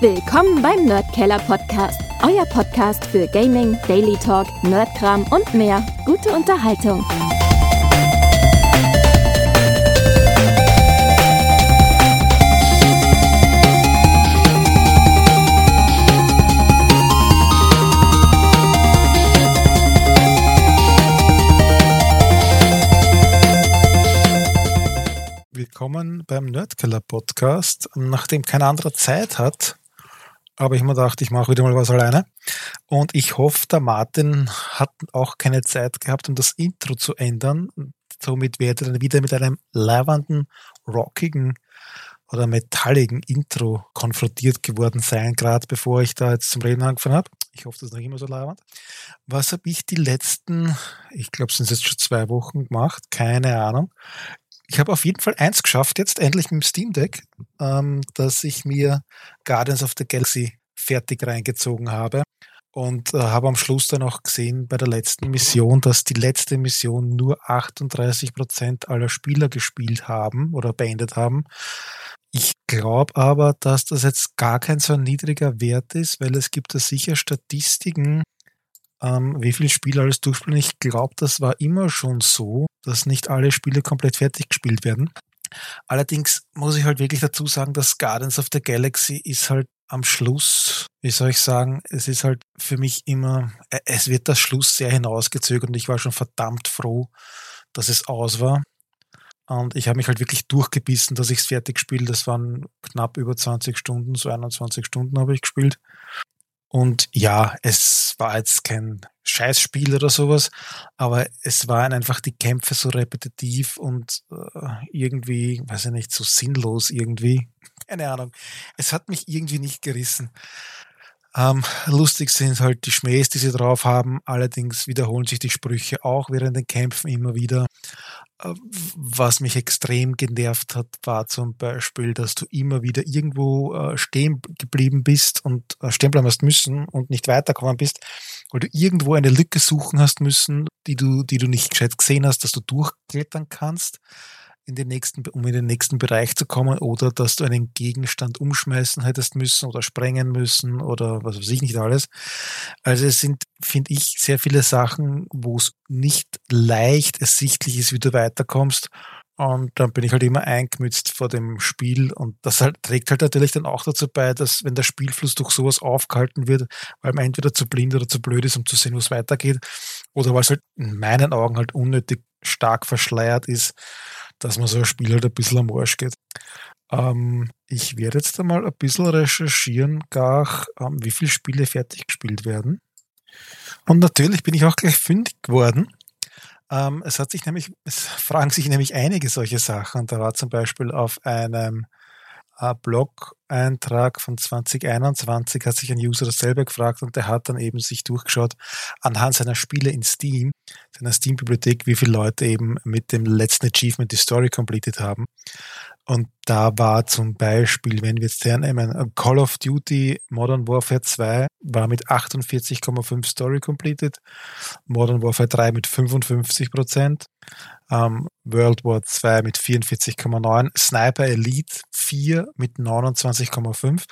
Willkommen beim Nerdkeller Podcast, euer Podcast für Gaming, Daily Talk, Nerdkram und mehr. Gute Unterhaltung. Willkommen beim Nerdkeller Podcast. Nachdem kein anderer Zeit hat, aber ich mir gedacht, ich mache wieder mal was alleine. Und ich hoffe, der Martin hat auch keine Zeit gehabt, um das Intro zu ändern. Somit werde ich dann wieder mit einem leibenden, rockigen oder metalligen Intro konfrontiert geworden sein, gerade bevor ich da jetzt zum Reden angefangen habe. Ich hoffe, das ist noch immer so leibend. Was habe ich die letzten, ich glaube, es sind jetzt schon zwei Wochen gemacht, keine Ahnung ich habe auf jeden Fall eins geschafft, jetzt endlich mit dem Steam Deck, ähm, dass ich mir Guardians of the Galaxy fertig reingezogen habe und äh, habe am Schluss dann auch gesehen bei der letzten Mission, dass die letzte Mission nur 38 Prozent aller Spieler gespielt haben oder beendet haben. Ich glaube aber, dass das jetzt gar kein so niedriger Wert ist, weil es gibt da sicher Statistiken, ähm, wie viele Spiele alles durchspielen. Ich glaube, das war immer schon so, dass nicht alle Spiele komplett fertig gespielt werden. Allerdings muss ich halt wirklich dazu sagen, dass Guardians of the Galaxy ist halt am Schluss, wie soll ich sagen, es ist halt für mich immer, äh, es wird das Schluss sehr hinausgezögert und ich war schon verdammt froh, dass es aus war. Und ich habe mich halt wirklich durchgebissen, dass ich es fertig spiele. Das waren knapp über 20 Stunden, so 21 Stunden habe ich gespielt. Und ja, es war jetzt kein Scheißspiel oder sowas, aber es waren einfach die Kämpfe so repetitiv und äh, irgendwie, weiß ich nicht, so sinnlos irgendwie. Keine Ahnung. Es hat mich irgendwie nicht gerissen. Ähm, lustig sind halt die Schmähs, die sie drauf haben. Allerdings wiederholen sich die Sprüche auch während den Kämpfen immer wieder. Äh, was mich extrem genervt hat, war zum Beispiel, dass du immer wieder irgendwo äh, stehen geblieben bist und äh, stehen bleiben hast müssen und nicht weiterkommen bist, weil du irgendwo eine Lücke suchen hast müssen, die du, die du nicht gescheit gesehen hast, dass du durchklettern kannst in den nächsten, um in den nächsten Bereich zu kommen oder dass du einen Gegenstand umschmeißen hättest müssen oder sprengen müssen oder was weiß ich nicht alles. Also es sind, finde ich, sehr viele Sachen, wo es nicht leicht ersichtlich ist, wie du weiterkommst. Und dann bin ich halt immer eingemützt vor dem Spiel und das halt, trägt halt natürlich dann auch dazu bei, dass wenn der Spielfluss durch sowas aufgehalten wird, weil man entweder zu blind oder zu blöd ist, um zu sehen, wo es weitergeht, oder weil es halt in meinen Augen halt unnötig stark verschleiert ist, dass man so ein Spiel halt ein bisschen am Arsch geht. Ähm, ich werde jetzt einmal ein bisschen recherchieren, gar, ähm, wie viele Spiele fertig gespielt werden. Und natürlich bin ich auch gleich fündig geworden. Ähm, es hat sich nämlich, es fragen sich nämlich einige solche Sachen. Da war zum Beispiel auf einem Blog-Eintrag von 2021 hat sich ein User dasselbe gefragt und der hat dann eben sich durchgeschaut anhand seiner Spiele in Steam, seiner Steam-Bibliothek, wie viele Leute eben mit dem letzten Achievement die Story completed haben. Und da war zum Beispiel, wenn wir jetzt hernehmen, Call of Duty Modern Warfare 2 war mit 48,5 Story completed, Modern Warfare 3 mit 55 Prozent, ähm, World War 2 mit 44,9, Sniper Elite 4 mit 29,5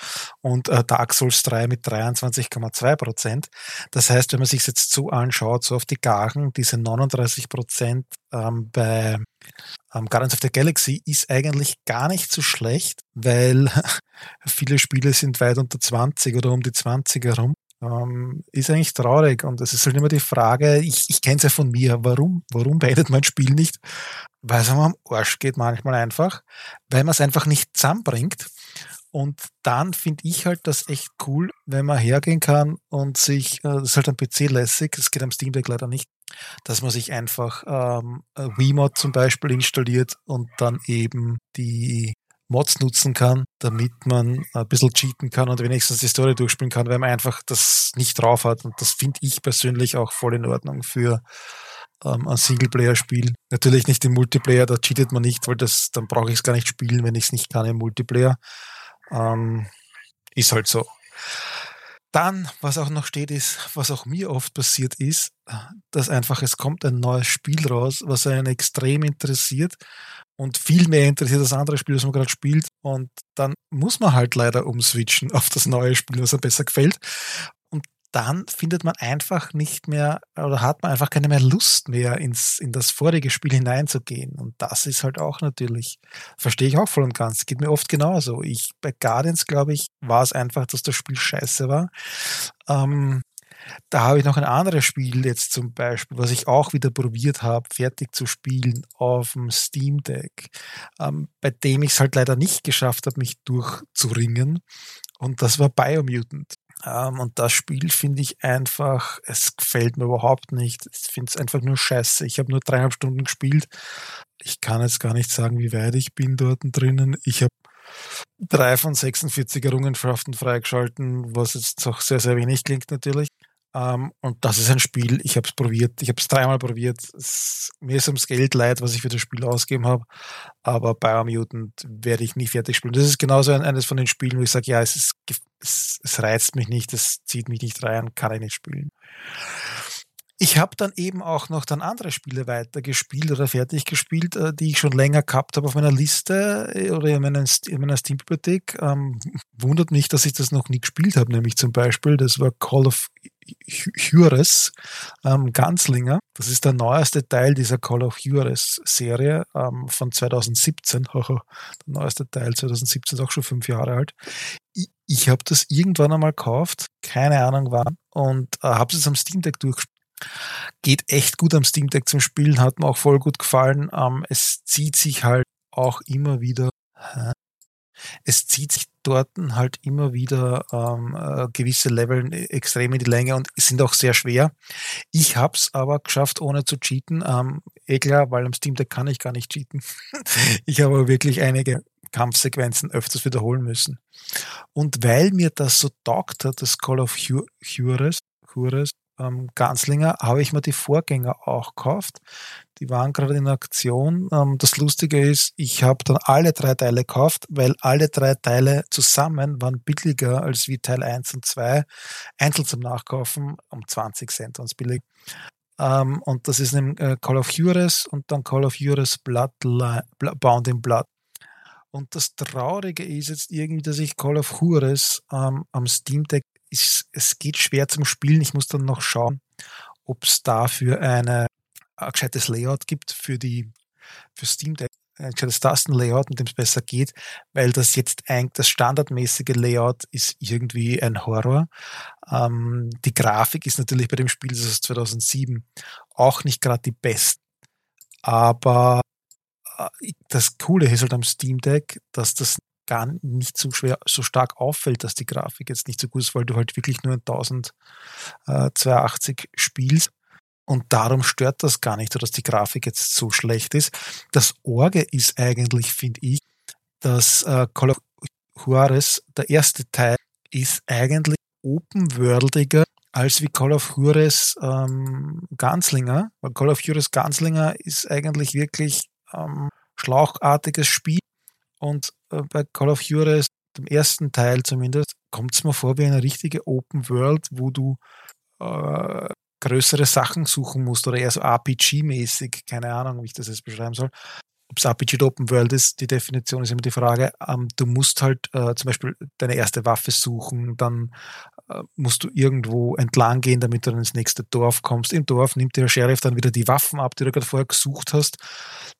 und äh, Dark Souls 3 mit 23,2 Prozent. Das heißt, wenn man sich jetzt so anschaut, so auf die Garen, diese 39 Prozent ähm, bei ähm, Guardians of the Galaxy ist eigentlich gar nicht so schlecht, weil viele Spiele sind weit unter 20 oder um die 20 herum. Ähm, ist eigentlich traurig und es ist halt immer die Frage, ich, ich kenne es ja von mir, warum, warum beendet man ein Spiel nicht? Weil es am Arsch geht manchmal einfach, weil man es einfach nicht zusammenbringt. Und dann finde ich halt das echt cool, wenn man hergehen kann und sich, äh, das ist halt am PC lässig, das geht am Steam Deck leider nicht, dass man sich einfach ähm, Wiimote zum Beispiel installiert und dann eben die Mods nutzen kann, damit man ein bisschen cheaten kann und wenigstens die Story durchspielen kann, weil man einfach das nicht drauf hat. Und das finde ich persönlich auch voll in Ordnung für ähm, ein Singleplayer-Spiel. Natürlich nicht im Multiplayer, da cheatet man nicht, weil das, dann brauche ich es gar nicht spielen, wenn ich es nicht kann im Multiplayer. Ähm, ist halt so. Dann, was auch noch steht, ist, was auch mir oft passiert ist, dass einfach es kommt ein neues Spiel raus, was einen extrem interessiert und viel mehr interessiert das andere Spiel, das man gerade spielt. Und dann muss man halt leider umswitchen auf das neue Spiel, was einem besser gefällt. Dann findet man einfach nicht mehr oder hat man einfach keine mehr Lust mehr ins, in das vorige Spiel hineinzugehen. Und das ist halt auch natürlich, verstehe ich auch voll und ganz. Geht mir oft genauso. Ich, bei Guardians, glaube ich, war es einfach, dass das Spiel scheiße war. Ähm, da habe ich noch ein anderes Spiel jetzt zum Beispiel, was ich auch wieder probiert habe, fertig zu spielen auf dem Steam Deck, ähm, bei dem ich es halt leider nicht geschafft habe, mich durchzuringen. Und das war Biomutant. Ähm, und das Spiel finde ich einfach, es gefällt mir überhaupt nicht. Ich finde es einfach nur scheiße. Ich habe nur dreieinhalb Stunden gespielt. Ich kann jetzt gar nicht sagen, wie weit ich bin dort drinnen. Ich habe drei von 46 Errungenschaften freigeschalten, was jetzt auch sehr, sehr wenig klingt natürlich. Ähm, und das ist ein Spiel, ich habe es probiert, ich habe es dreimal probiert. Es, mir ist ums Geld leid, was ich für das Spiel ausgegeben habe, aber Biomutant werde ich nie fertig spielen. Das ist genauso ein, eines von den Spielen, wo ich sage, ja, es, ist, es, es reizt mich nicht, es zieht mich nicht rein, kann ich nicht spielen. Ich habe dann eben auch noch dann andere Spiele weitergespielt oder fertig gespielt, äh, die ich schon länger gehabt habe auf meiner Liste äh, oder in meiner, in meiner Steam-Bibliothek. Ähm, wundert mich, dass ich das noch nie gespielt habe, nämlich zum Beispiel, das war Call of Juarez ähm, Ganslinger. Das ist der neueste Teil dieser Call of Juarez Serie ähm, von 2017. der neueste Teil 2017 ist auch schon fünf Jahre alt. Ich, ich habe das irgendwann einmal gekauft, keine Ahnung wann, und äh, habe es am Steam Deck durchgespielt. Geht echt gut am Steam Deck zum Spielen, hat mir auch voll gut gefallen. Ähm, es zieht sich halt auch immer wieder es zieht sich dort halt immer wieder ähm, äh, gewisse Level extrem in die Länge und sind auch sehr schwer. Ich habe es aber geschafft, ohne zu cheaten. Ähm, eh klar, weil am Steam Deck kann ich gar nicht cheaten. ich habe wirklich einige Kampfsequenzen öfters wiederholen müssen. Und weil mir das so taugt hat, das Call of Juarez, Juarez ähm, Ganslinger habe ich mir die Vorgänger auch gekauft. Die waren gerade in Aktion. Ähm, das Lustige ist, ich habe dann alle drei Teile gekauft, weil alle drei Teile zusammen waren billiger als wie Teil 1 und 2. Einzeln zum Nachkaufen um 20 Cent uns billig. Ähm, und das ist nämlich äh, Call of Juarez und dann Call of Juarez Bloodline, Bound in Blood. Und das Traurige ist jetzt irgendwie, dass ich Call of Juarez ähm, am Steam Deck ist, es geht schwer zum Spielen. Ich muss dann noch schauen, ob es dafür eine, ein gescheites Layout gibt für die für Steam Deck, ein gescheites Tastenlayout, mit dem es besser geht, weil das jetzt eigentlich das standardmäßige Layout ist irgendwie ein Horror. Ähm, die Grafik ist natürlich bei dem Spiel, das ist 2007, auch nicht gerade die beste. Aber das Coole ist halt am Steam Deck, dass das gar nicht so schwer, so stark auffällt, dass die Grafik jetzt nicht so gut ist, weil du halt wirklich nur in 1082 spielst. Und darum stört das gar nicht, dass die Grafik jetzt so schlecht ist. Das Orge ist eigentlich, finde ich, dass äh, Call of Juarez, der erste Teil, ist eigentlich open-worldiger als wie Call of Juarez ähm, Ganslinger. Weil Call of Juarez Ganslinger ist eigentlich wirklich ähm, schlauchartiges Spiel und äh, bei Call of Juarez, dem ersten Teil zumindest, kommt es mir vor wie eine richtige Open World, wo du äh, größere Sachen suchen musst oder eher so RPG-mäßig, keine Ahnung, wie ich das jetzt beschreiben soll. Ob es RPG oder Open World ist, die Definition ist immer die Frage. Ähm, du musst halt äh, zum Beispiel deine erste Waffe suchen, dann musst du irgendwo entlang gehen, damit du dann ins nächste Dorf kommst. Im Dorf nimmt der Sheriff dann wieder die Waffen ab, die du gerade vorher gesucht hast.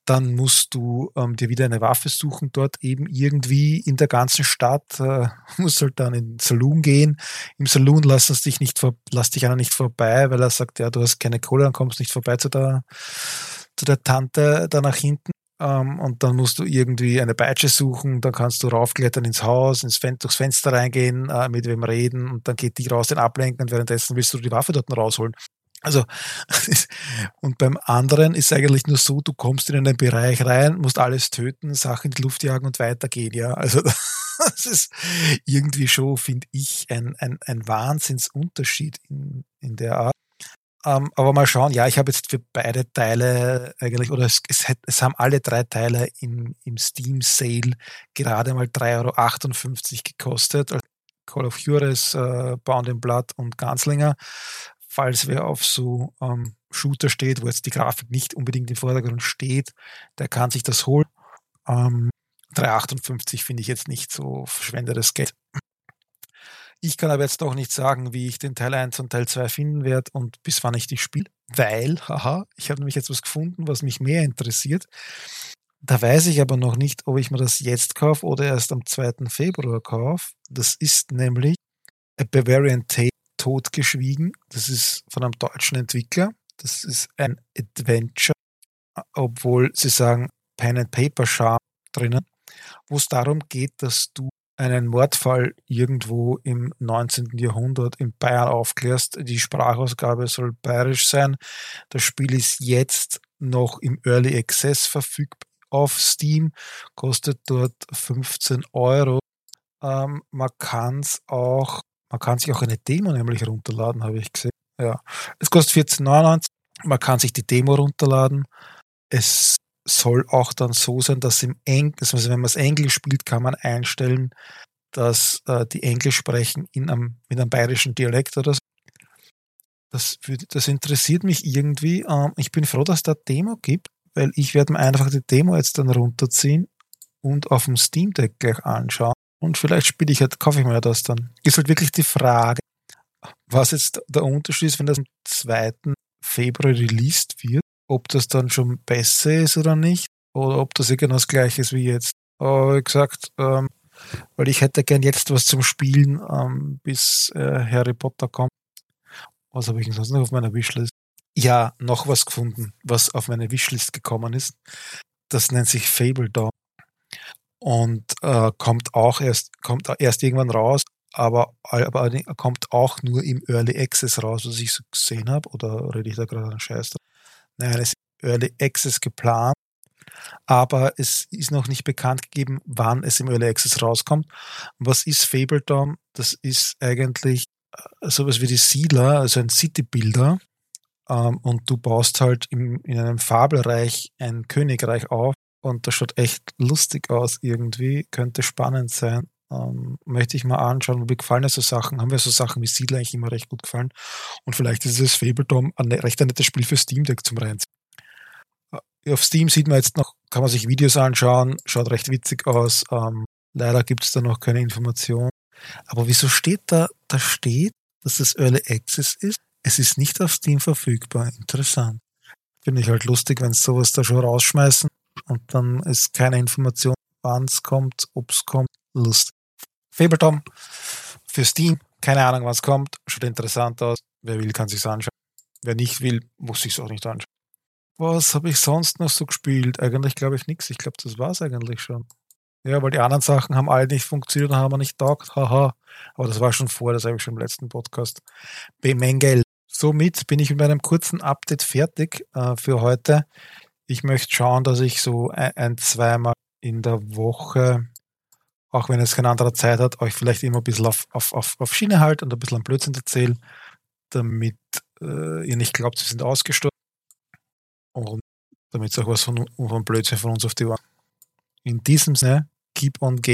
Dann musst du ähm, dir wieder eine Waffe suchen, dort eben irgendwie in der ganzen Stadt. Äh, musst halt dann in den Saloon gehen. Im Saloon lass, dich nicht lass dich einer nicht vorbei, weil er sagt, ja, du hast keine Kohle, dann kommst nicht vorbei zu der, zu der Tante da nach hinten. Ähm, und dann musst du irgendwie eine Peitsche suchen, dann kannst du raufklettern ins Haus, ins Fen durchs Fenster reingehen, äh, mit wem reden und dann geht die raus, den ablenken und währenddessen willst du die Waffe dort rausholen. Also, und beim anderen ist eigentlich nur so, du kommst in einen Bereich rein, musst alles töten, Sachen in die Luft jagen und weitergehen, ja. Also, das ist irgendwie schon, finde ich, ein, ein, ein Wahnsinnsunterschied in, in der Art. Ähm, aber mal schauen, ja, ich habe jetzt für beide Teile eigentlich, oder es, es, es haben alle drei Teile im, im Steam Sale gerade mal 3,58 Euro gekostet. Also Call of Juarez, äh, Bound in Blood und Ganslinger. Falls wer auf so ähm, Shooter steht, wo jetzt die Grafik nicht unbedingt im Vordergrund steht, der kann sich das holen. Ähm, 3,58 finde ich jetzt nicht so verschwendetes Geld. Ich kann aber jetzt auch nicht sagen, wie ich den Teil 1 und Teil 2 finden werde und bis wann ich die spiele, weil, haha, ich habe nämlich jetzt was gefunden, was mich mehr interessiert. Da weiß ich aber noch nicht, ob ich mir das jetzt kaufe oder erst am 2. Februar kaufe. Das ist nämlich A Bavarian Tale totgeschwiegen. Das ist von einem deutschen Entwickler. Das ist ein Adventure, obwohl sie sagen Pen and Paper Charm drinnen, wo es darum geht, dass du einen Mordfall irgendwo im 19. Jahrhundert in Bayern aufklärst. Die Sprachausgabe soll bayerisch sein. Das Spiel ist jetzt noch im Early Access verfügbar auf Steam, kostet dort 15 Euro. Ähm, man kann es auch, man kann sich auch eine Demo nämlich runterladen, habe ich gesehen. Ja, es kostet 14,99. Man kann sich die Demo runterladen. Es soll auch dann so sein, dass im Englisch, also wenn man es Englisch spielt, kann man einstellen, dass äh, die Englisch sprechen in einem, mit einem bayerischen Dialekt oder so. Das, das interessiert mich irgendwie. Ähm, ich bin froh, dass da Demo gibt weil ich werde mir einfach die Demo jetzt dann runterziehen und auf dem Steam Deck gleich anschauen. Und vielleicht spiele ich halt, kaufe ich mir das dann. Ist halt wirklich die Frage, was jetzt der Unterschied ist, wenn das am 2. Februar released wird, ob das dann schon besser ist oder nicht, oder ob das genau das gleiche ist wie jetzt. Aber wie gesagt, ähm, weil ich hätte gern jetzt was zum Spielen, ähm, bis äh, Harry Potter kommt. Was habe ich denn sonst noch auf meiner Wishlist? ja noch was gefunden, was auf meine Wishlist gekommen ist. Das nennt sich Fable Dawn und äh, kommt auch erst kommt erst irgendwann raus, aber, aber kommt auch nur im Early Access raus, was ich so gesehen habe. Oder rede ich da gerade einen Scheiß? Nein, es ist Early Access geplant, aber es ist noch nicht bekannt gegeben, wann es im Early Access rauskommt. Was ist Fable Dawn? Das ist eigentlich äh, sowas wie die Siedler, also ein City-Builder, ähm, und du baust halt im, in einem Fabelreich ein Königreich auf und das schaut echt lustig aus irgendwie, könnte spannend sein. Ähm, möchte ich mal anschauen, mir gefallen ja so Sachen, haben wir so Sachen wie Siedler eigentlich immer recht gut gefallen und vielleicht ist es Fabledom ein recht nettes Spiel für Steam Deck zum Reinziehen. Äh, auf Steam sieht man jetzt noch, kann man sich Videos anschauen, schaut recht witzig aus. Ähm, leider gibt es da noch keine Information. Aber wieso steht da, da steht, dass das Early Access ist es ist nicht auf Steam verfügbar. Interessant. Finde ich halt lustig, wenn sie sowas da schon rausschmeißen und dann ist keine Information, wann es kommt, ob es kommt. Lustig. Fabletom für Steam. Keine Ahnung, was kommt. Schaut interessant aus. Wer will, kann sich's anschauen. Wer nicht will, muss sich's auch nicht anschauen. Was habe ich sonst noch so gespielt? Eigentlich glaube ich nichts. Ich glaube, das war's eigentlich schon. Ja, weil die anderen Sachen haben alle nicht funktioniert und haben wir nicht taugt. Haha. Aber das war schon vor, das habe ich schon im letzten Podcast bemängelt. Somit bin ich mit meinem kurzen Update fertig äh, für heute. Ich möchte schauen, dass ich so ein, ein, zweimal in der Woche, auch wenn es keine andere Zeit hat, euch vielleicht immer ein bisschen auf, auf, auf, auf Schiene halt und ein bisschen am Blödsinn erzähle, damit äh, ihr nicht glaubt, sie sind ausgestorben und damit es auch was von, von Blödsinn von uns auf die Ohren. In diesem Sinne, keep on game.